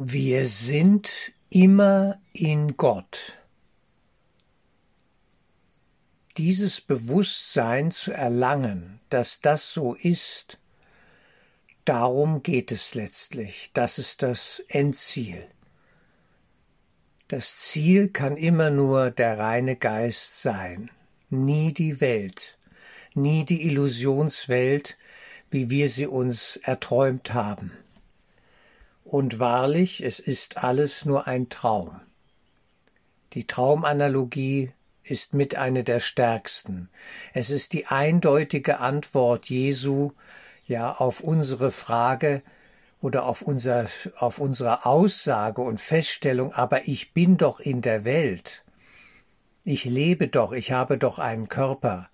Wir sind immer in Gott. Dieses Bewusstsein zu erlangen, dass das so ist, darum geht es letztlich. Das ist das Endziel. Das Ziel kann immer nur der reine Geist sein, nie die Welt, nie die Illusionswelt, wie wir sie uns erträumt haben. Und wahrlich, es ist alles nur ein Traum. Die Traumanalogie ist mit eine der stärksten. Es ist die eindeutige Antwort Jesu ja auf unsere Frage oder auf unser auf unsere Aussage und Feststellung, aber ich bin doch in der Welt. Ich lebe doch, ich habe doch einen Körper.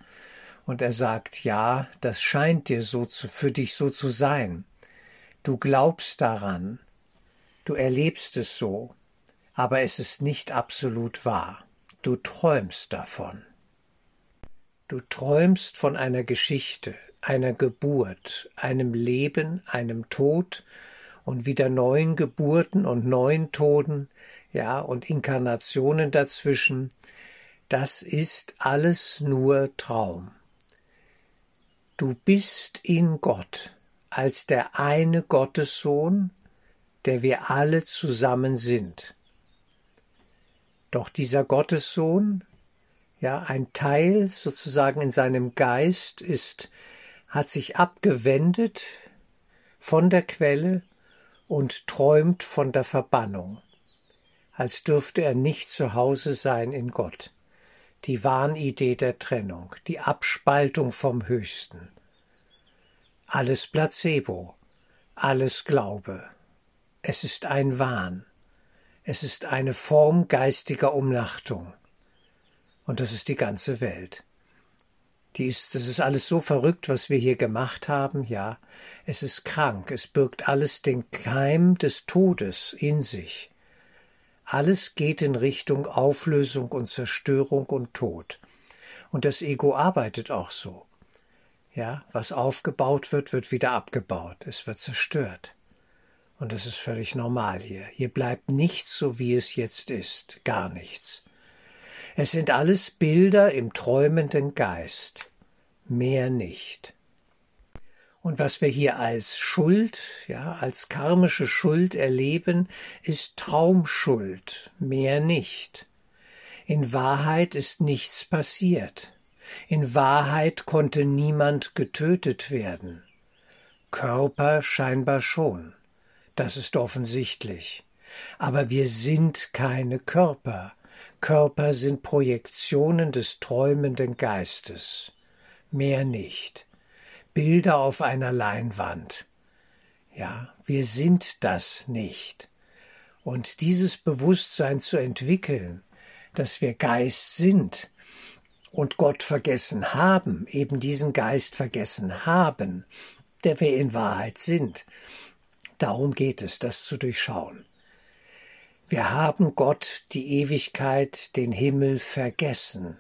Und er sagt, ja, das scheint dir so zu, für dich so zu sein. Du glaubst daran, du erlebst es so, aber es ist nicht absolut wahr. Du träumst davon. Du träumst von einer Geschichte, einer Geburt, einem Leben, einem Tod und wieder neuen Geburten und neuen Toden, ja, und Inkarnationen dazwischen. Das ist alles nur Traum. Du bist in Gott als der eine Gottessohn, der wir alle zusammen sind. Doch dieser Gottessohn, ja, ein Teil sozusagen in seinem Geist ist, hat sich abgewendet von der Quelle und träumt von der Verbannung, als dürfte er nicht zu Hause sein in Gott. Die Wahnidee der Trennung, die Abspaltung vom Höchsten. Alles Placebo, alles Glaube. Es ist ein Wahn. Es ist eine Form geistiger Umnachtung. Und das ist die ganze Welt. Die ist, das ist alles so verrückt, was wir hier gemacht haben, ja. Es ist krank, es birgt alles den Keim des Todes in sich. Alles geht in Richtung Auflösung und Zerstörung und Tod. Und das Ego arbeitet auch so. Ja, was aufgebaut wird, wird wieder abgebaut. Es wird zerstört. Und das ist völlig normal hier. Hier bleibt nichts so, wie es jetzt ist. Gar nichts. Es sind alles Bilder im träumenden Geist. Mehr nicht. Und was wir hier als Schuld, ja, als karmische Schuld erleben, ist Traumschuld. Mehr nicht. In Wahrheit ist nichts passiert. In Wahrheit konnte niemand getötet werden. Körper scheinbar schon. Das ist offensichtlich. Aber wir sind keine Körper. Körper sind Projektionen des träumenden Geistes. Mehr nicht. Bilder auf einer Leinwand. Ja, wir sind das nicht. Und dieses Bewusstsein zu entwickeln, dass wir Geist sind, und Gott vergessen haben, eben diesen Geist vergessen haben, der wir in Wahrheit sind. Darum geht es, das zu durchschauen. Wir haben Gott, die Ewigkeit, den Himmel vergessen,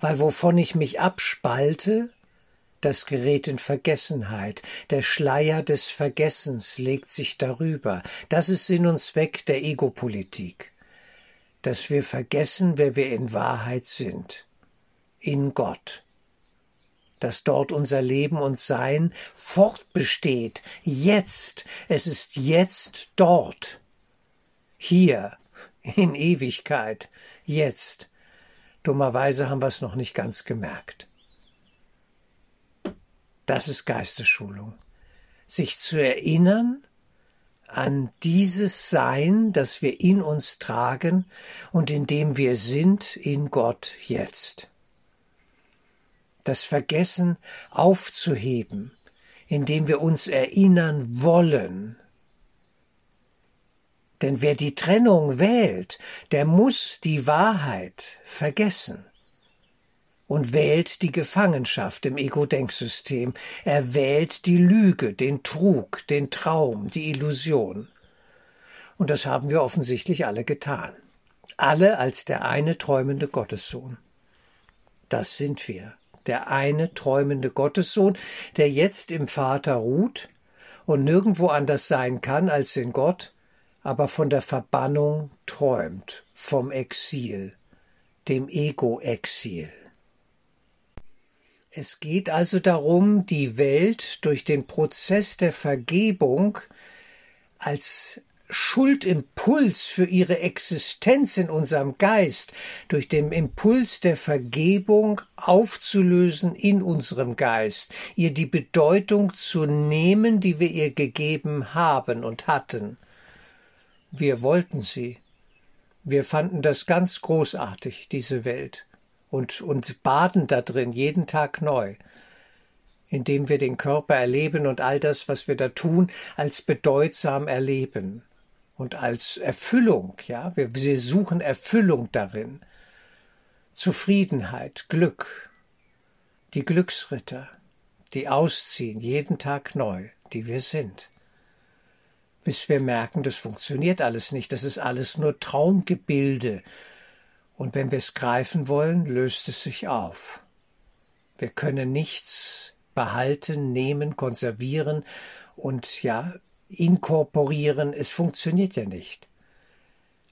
weil wovon ich mich abspalte, das gerät in Vergessenheit, der Schleier des Vergessens legt sich darüber, das ist Sinn und Zweck der Egopolitik, dass wir vergessen, wer wir in Wahrheit sind. In Gott, dass dort unser Leben und Sein fortbesteht, jetzt, es ist jetzt dort, hier, in Ewigkeit, jetzt. Dummerweise haben wir es noch nicht ganz gemerkt. Das ist Geistesschulung. Sich zu erinnern an dieses Sein, das wir in uns tragen und in dem wir sind in Gott jetzt das Vergessen aufzuheben, indem wir uns erinnern wollen. Denn wer die Trennung wählt, der muss die Wahrheit vergessen und wählt die Gefangenschaft im Ego-Denksystem. Er wählt die Lüge, den Trug, den Traum, die Illusion. Und das haben wir offensichtlich alle getan. Alle als der eine träumende Gottessohn. Das sind wir der eine träumende Gottessohn, der jetzt im Vater ruht und nirgendwo anders sein kann als in Gott, aber von der Verbannung träumt, vom Exil, dem Ego-Exil. Es geht also darum, die Welt durch den Prozess der Vergebung als Schuldimpuls für ihre Existenz in unserem Geist, durch den Impuls der Vergebung aufzulösen in unserem Geist, ihr die Bedeutung zu nehmen, die wir ihr gegeben haben und hatten. Wir wollten sie. Wir fanden das ganz großartig, diese Welt und, und baden da drin jeden Tag neu, indem wir den Körper erleben und all das, was wir da tun, als bedeutsam erleben und als Erfüllung, ja, wir, wir suchen Erfüllung darin, Zufriedenheit, Glück, die Glücksritter, die ausziehen jeden Tag neu, die wir sind. Bis wir merken, das funktioniert alles nicht, das ist alles nur Traumgebilde, und wenn wir es greifen wollen, löst es sich auf. Wir können nichts behalten, nehmen, konservieren und ja, inkorporieren. Es funktioniert ja nicht.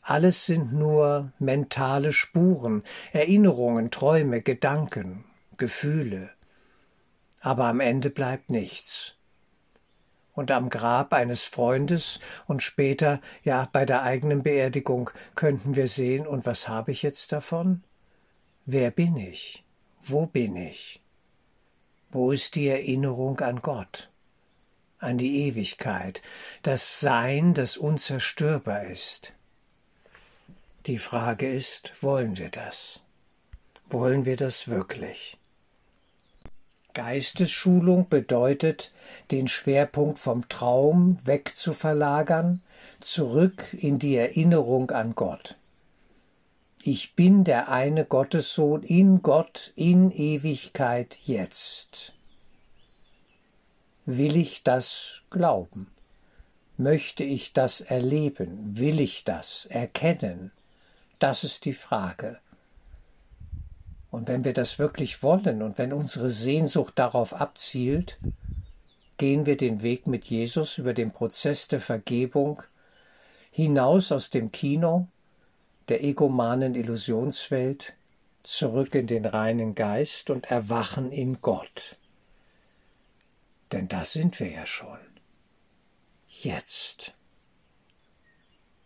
Alles sind nur mentale Spuren, Erinnerungen, Träume, Gedanken, Gefühle. Aber am Ende bleibt nichts und am Grab eines Freundes und später, ja, bei der eigenen Beerdigung könnten wir sehen, und was habe ich jetzt davon? Wer bin ich? Wo bin ich? Wo ist die Erinnerung an Gott, an die Ewigkeit, das Sein, das unzerstörbar ist? Die Frage ist, wollen wir das? Wollen wir das wirklich? Geistesschulung bedeutet, den Schwerpunkt vom Traum wegzuverlagern, zurück in die Erinnerung an Gott. Ich bin der eine Gottessohn in Gott in Ewigkeit jetzt. Will ich das glauben? Möchte ich das erleben? Will ich das erkennen? Das ist die Frage. Und wenn wir das wirklich wollen und wenn unsere Sehnsucht darauf abzielt, gehen wir den Weg mit Jesus über den Prozess der Vergebung hinaus aus dem Kino, der egomanen Illusionswelt, zurück in den reinen Geist und erwachen in Gott. Denn da sind wir ja schon. Jetzt.